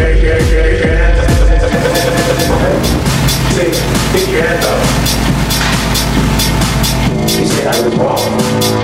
Take your hand up. He said I was wrong.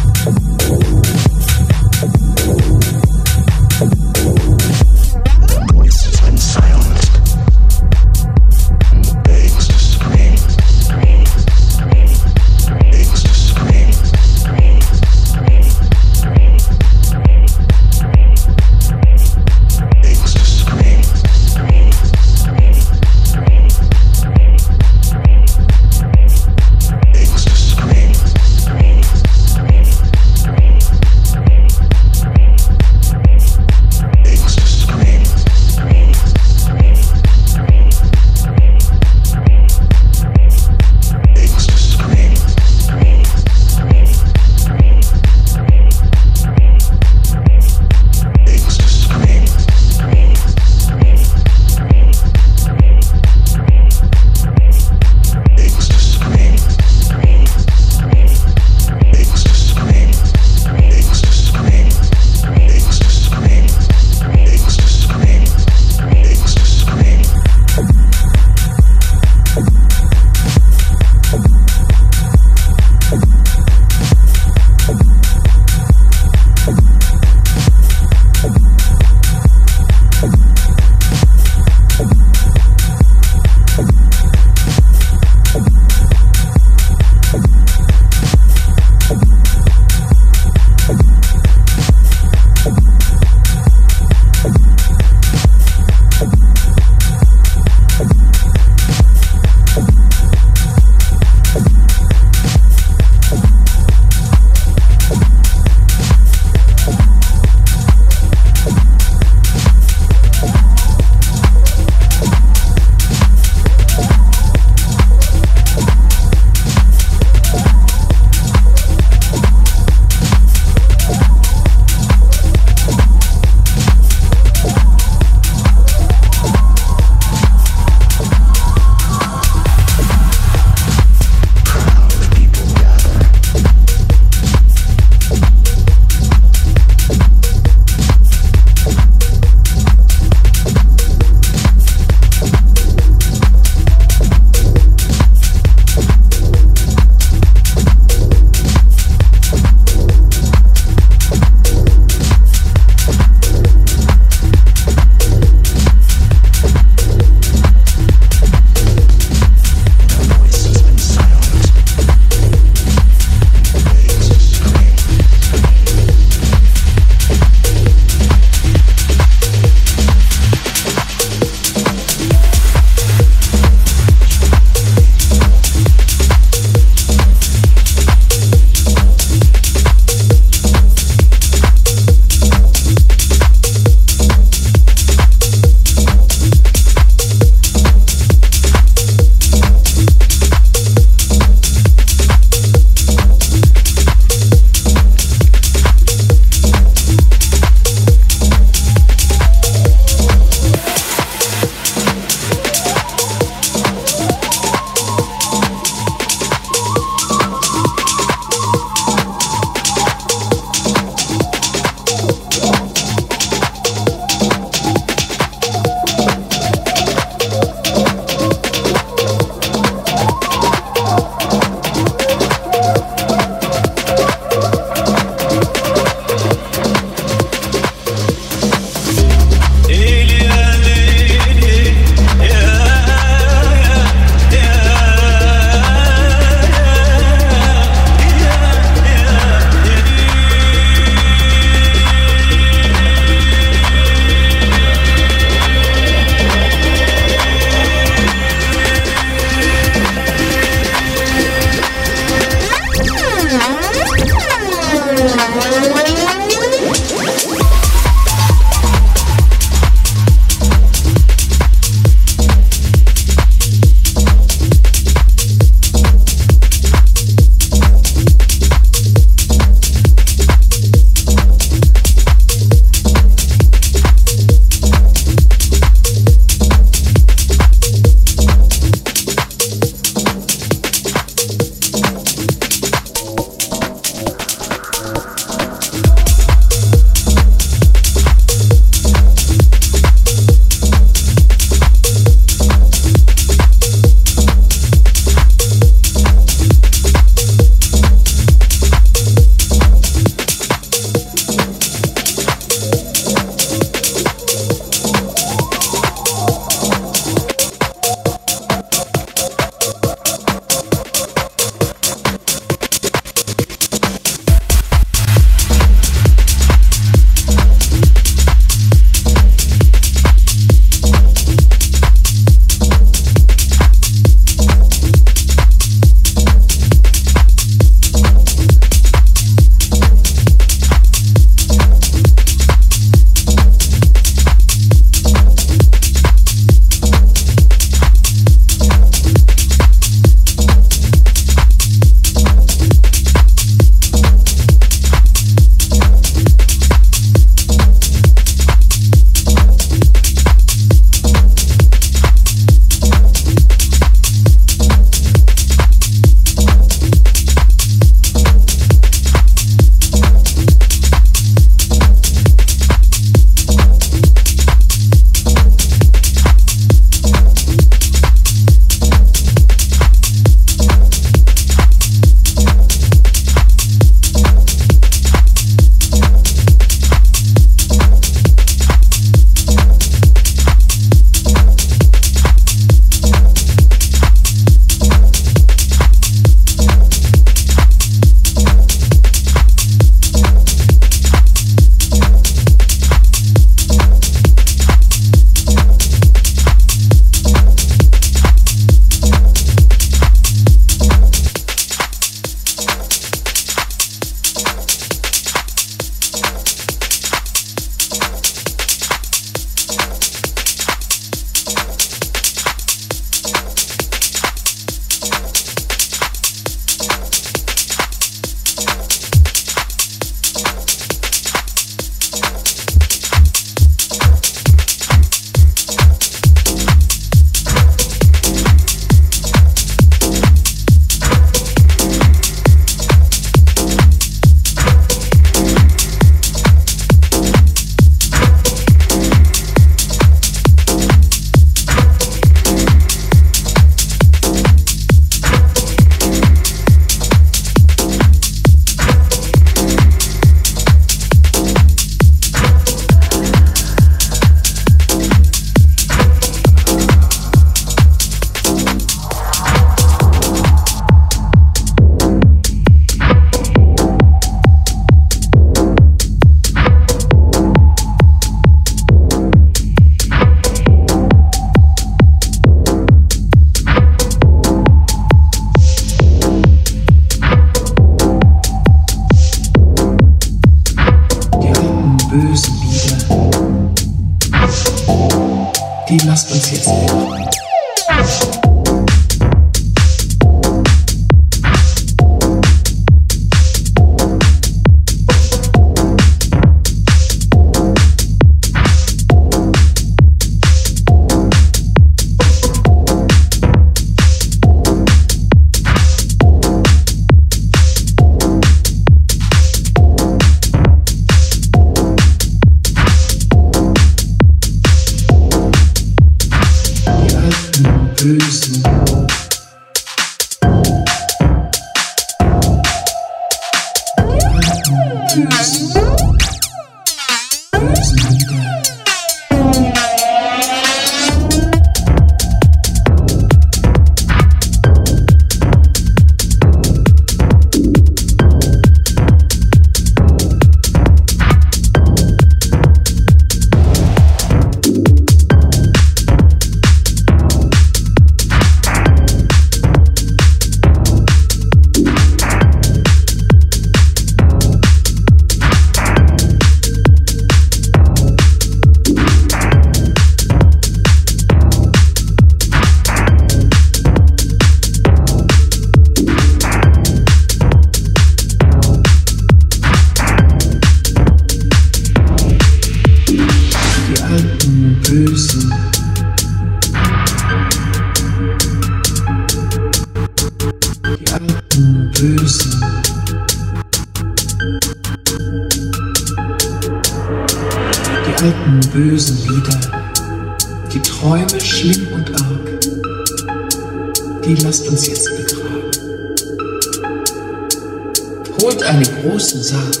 einen großen Sarg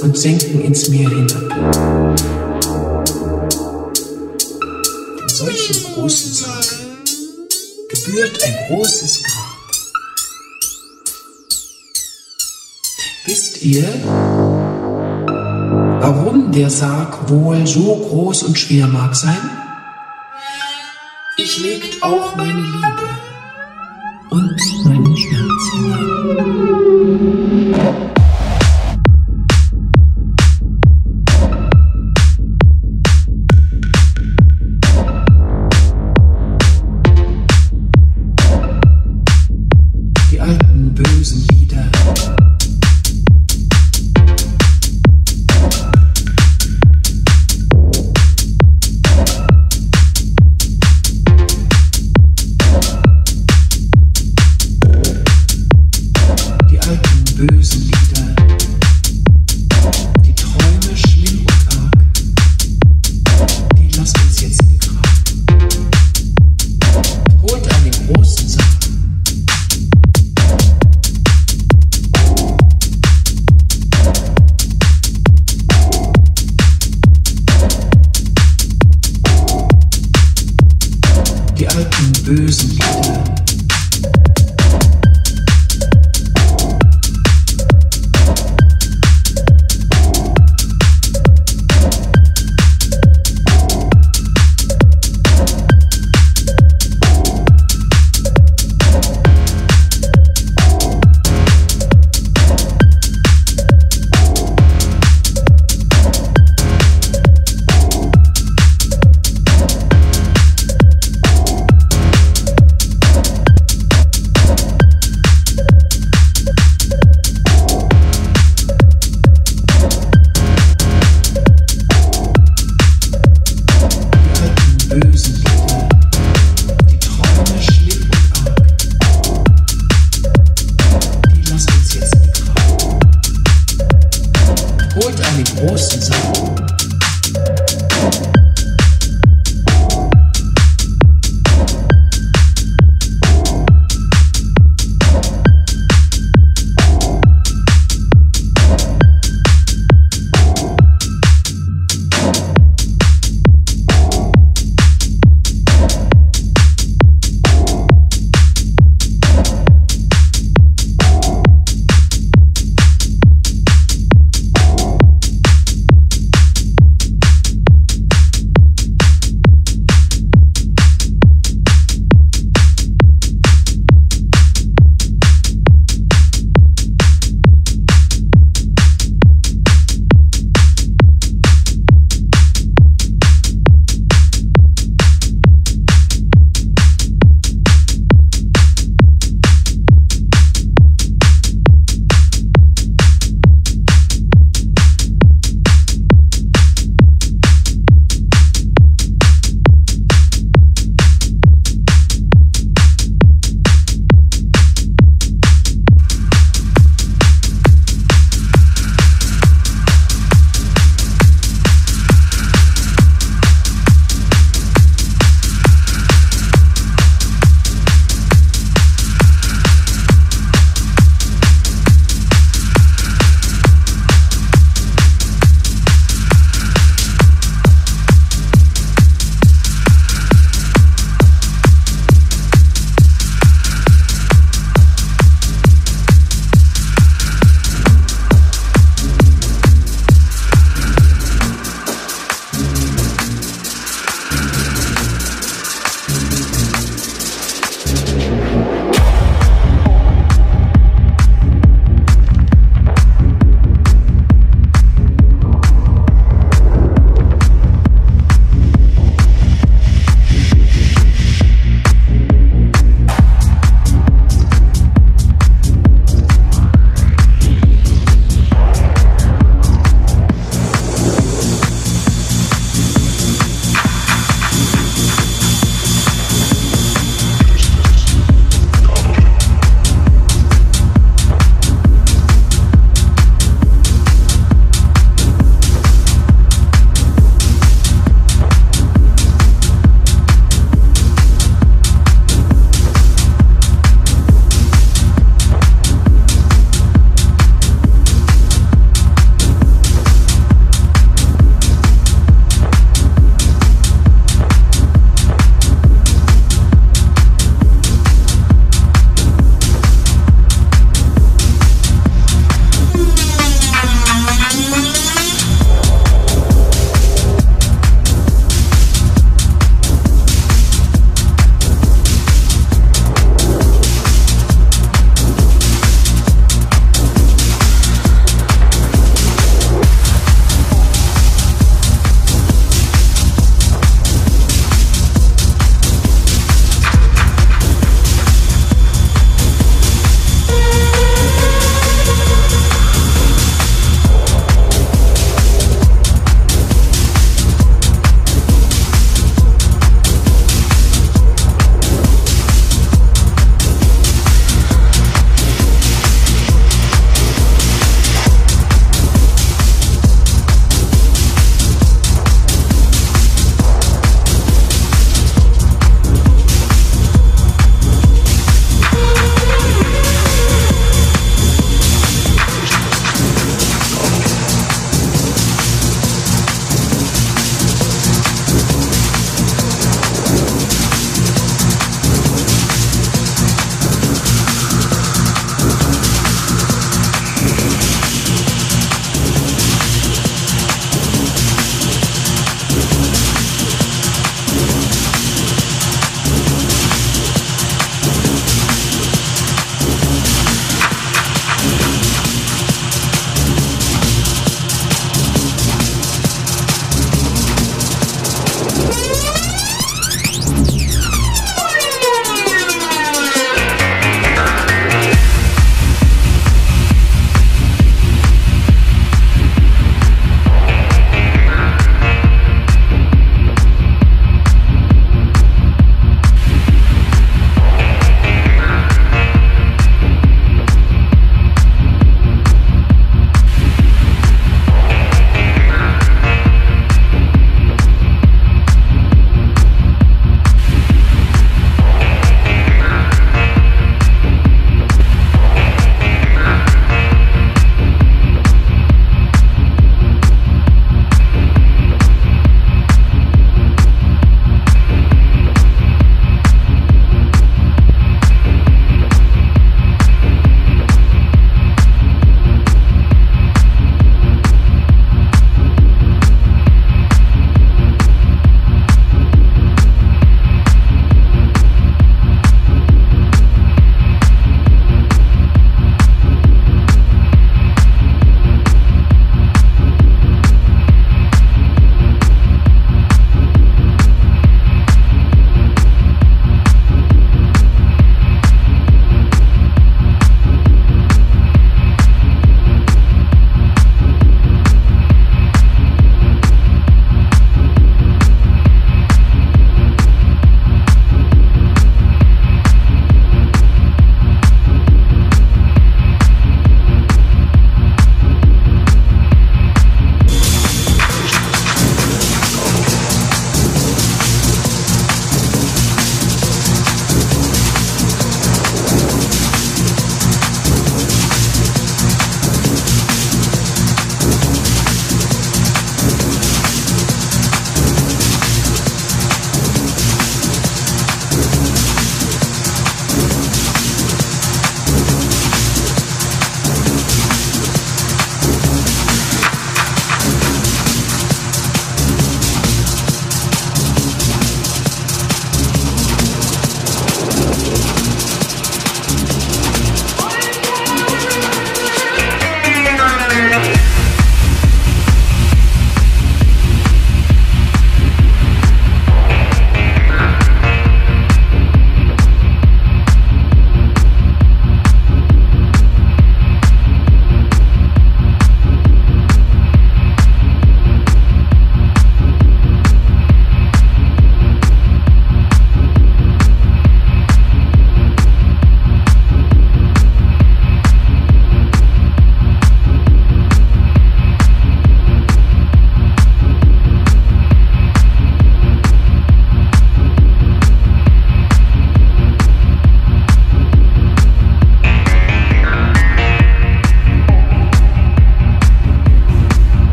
und senken ins Meer hinab. In solchen großen Sarg gebührt ein großes Grab. Wisst ihr, warum der Sarg wohl so groß und schwer mag sein? Ich legt auch meine Liebe und meine Schmerzen. Hinein.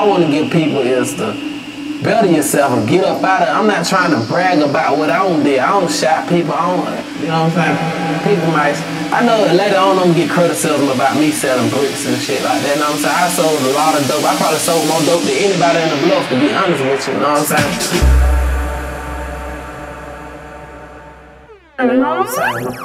I want to give people is to better yourself and get up out of it. I'm not trying to brag about what I don't do. I don't shot people. I don't, you know what I'm saying? People might, I know later on I'm get criticism about me selling bricks and shit like that. You know what I'm saying? I sold a lot of dope. I probably sold more dope than anybody in the bluff, to be honest with you. You know what I'm saying? You know what I'm saying?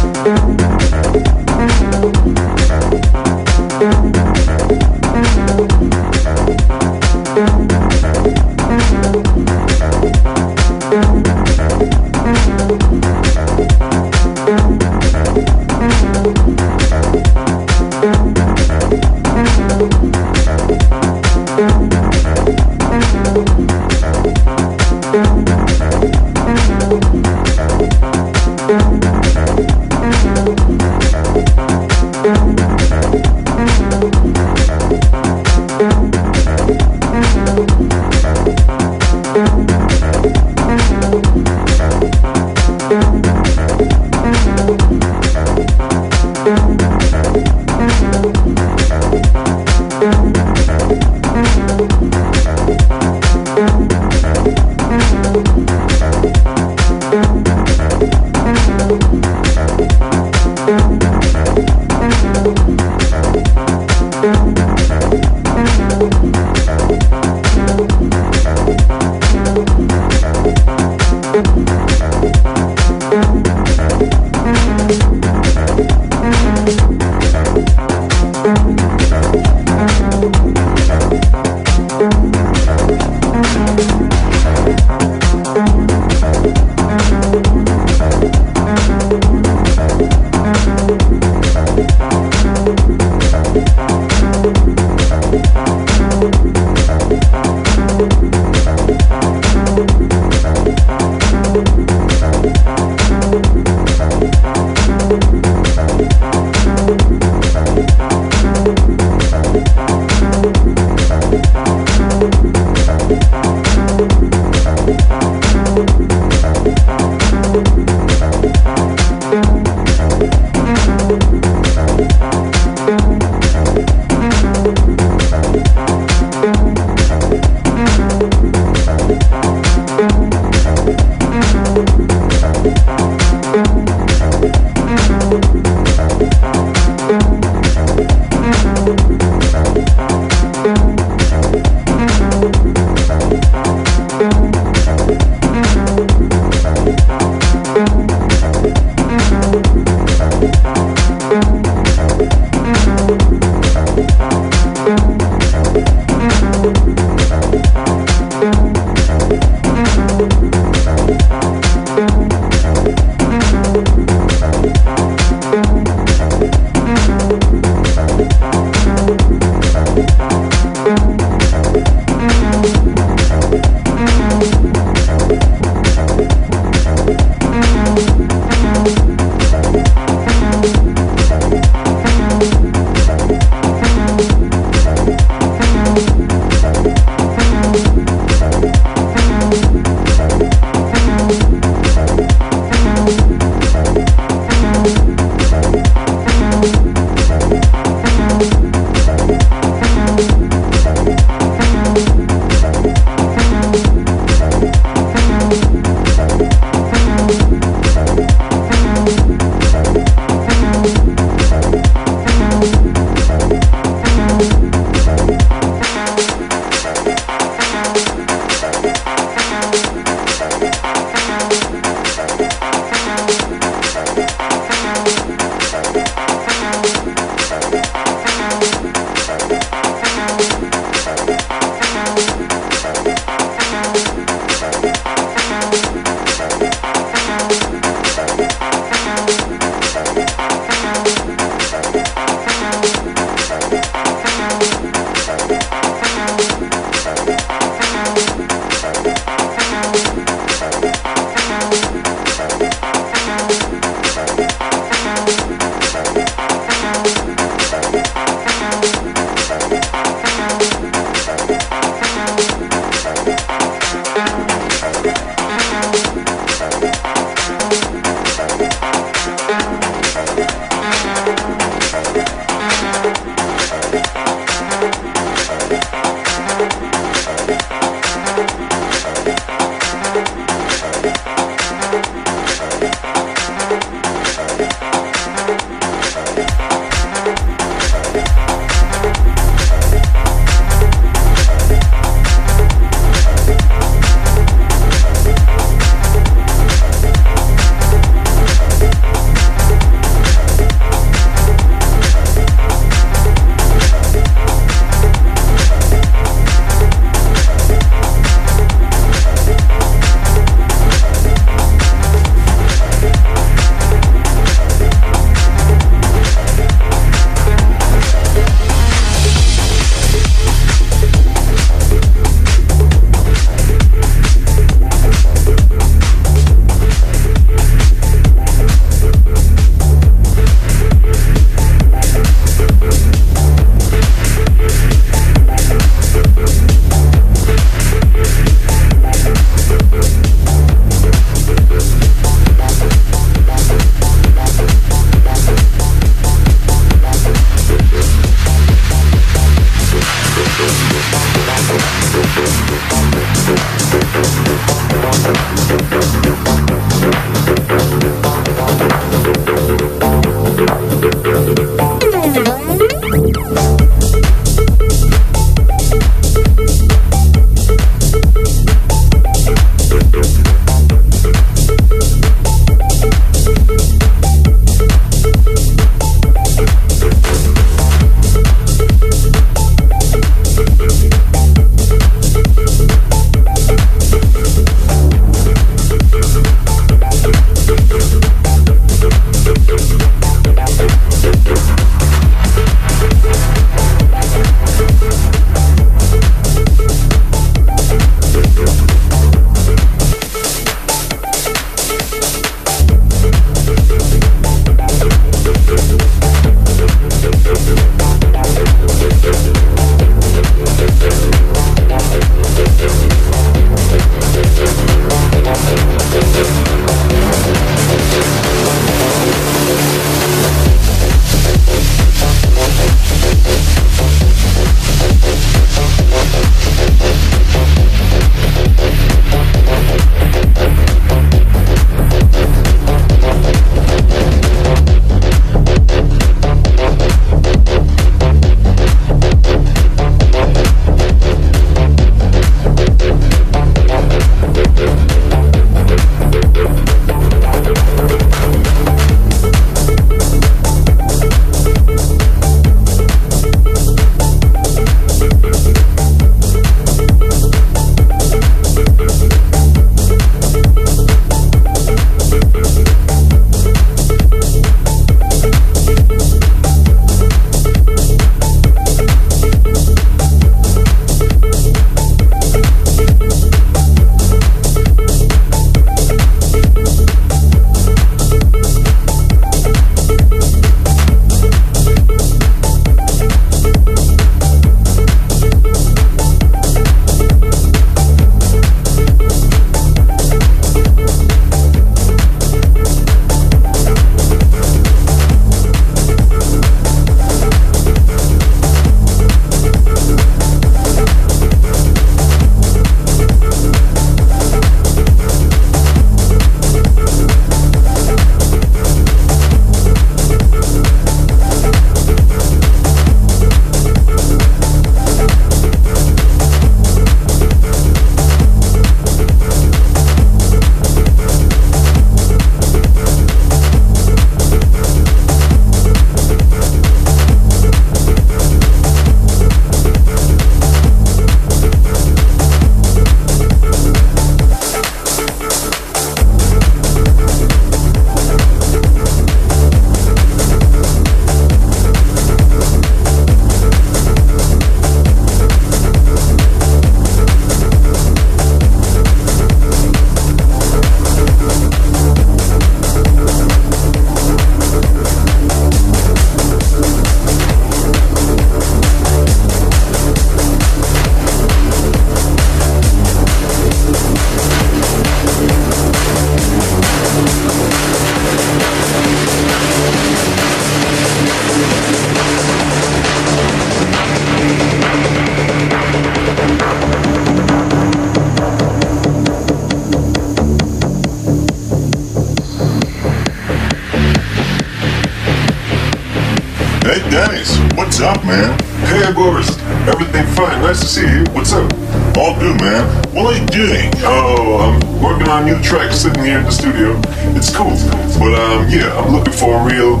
What's up, man? Hey, Boris. Everything fine. Nice to see you. What's up? All good, man. What are you doing? Oh, I'm working on a new track sitting here in the studio. It's cool. But, um, yeah, I'm looking for a real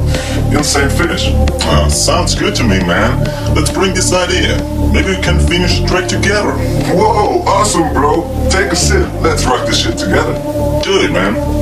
insane finish. Uh, sounds good to me, man. Let's bring this idea. Maybe we can finish the track together. Whoa, awesome, bro. Take a sip. Let's rock this shit together. Do it, man.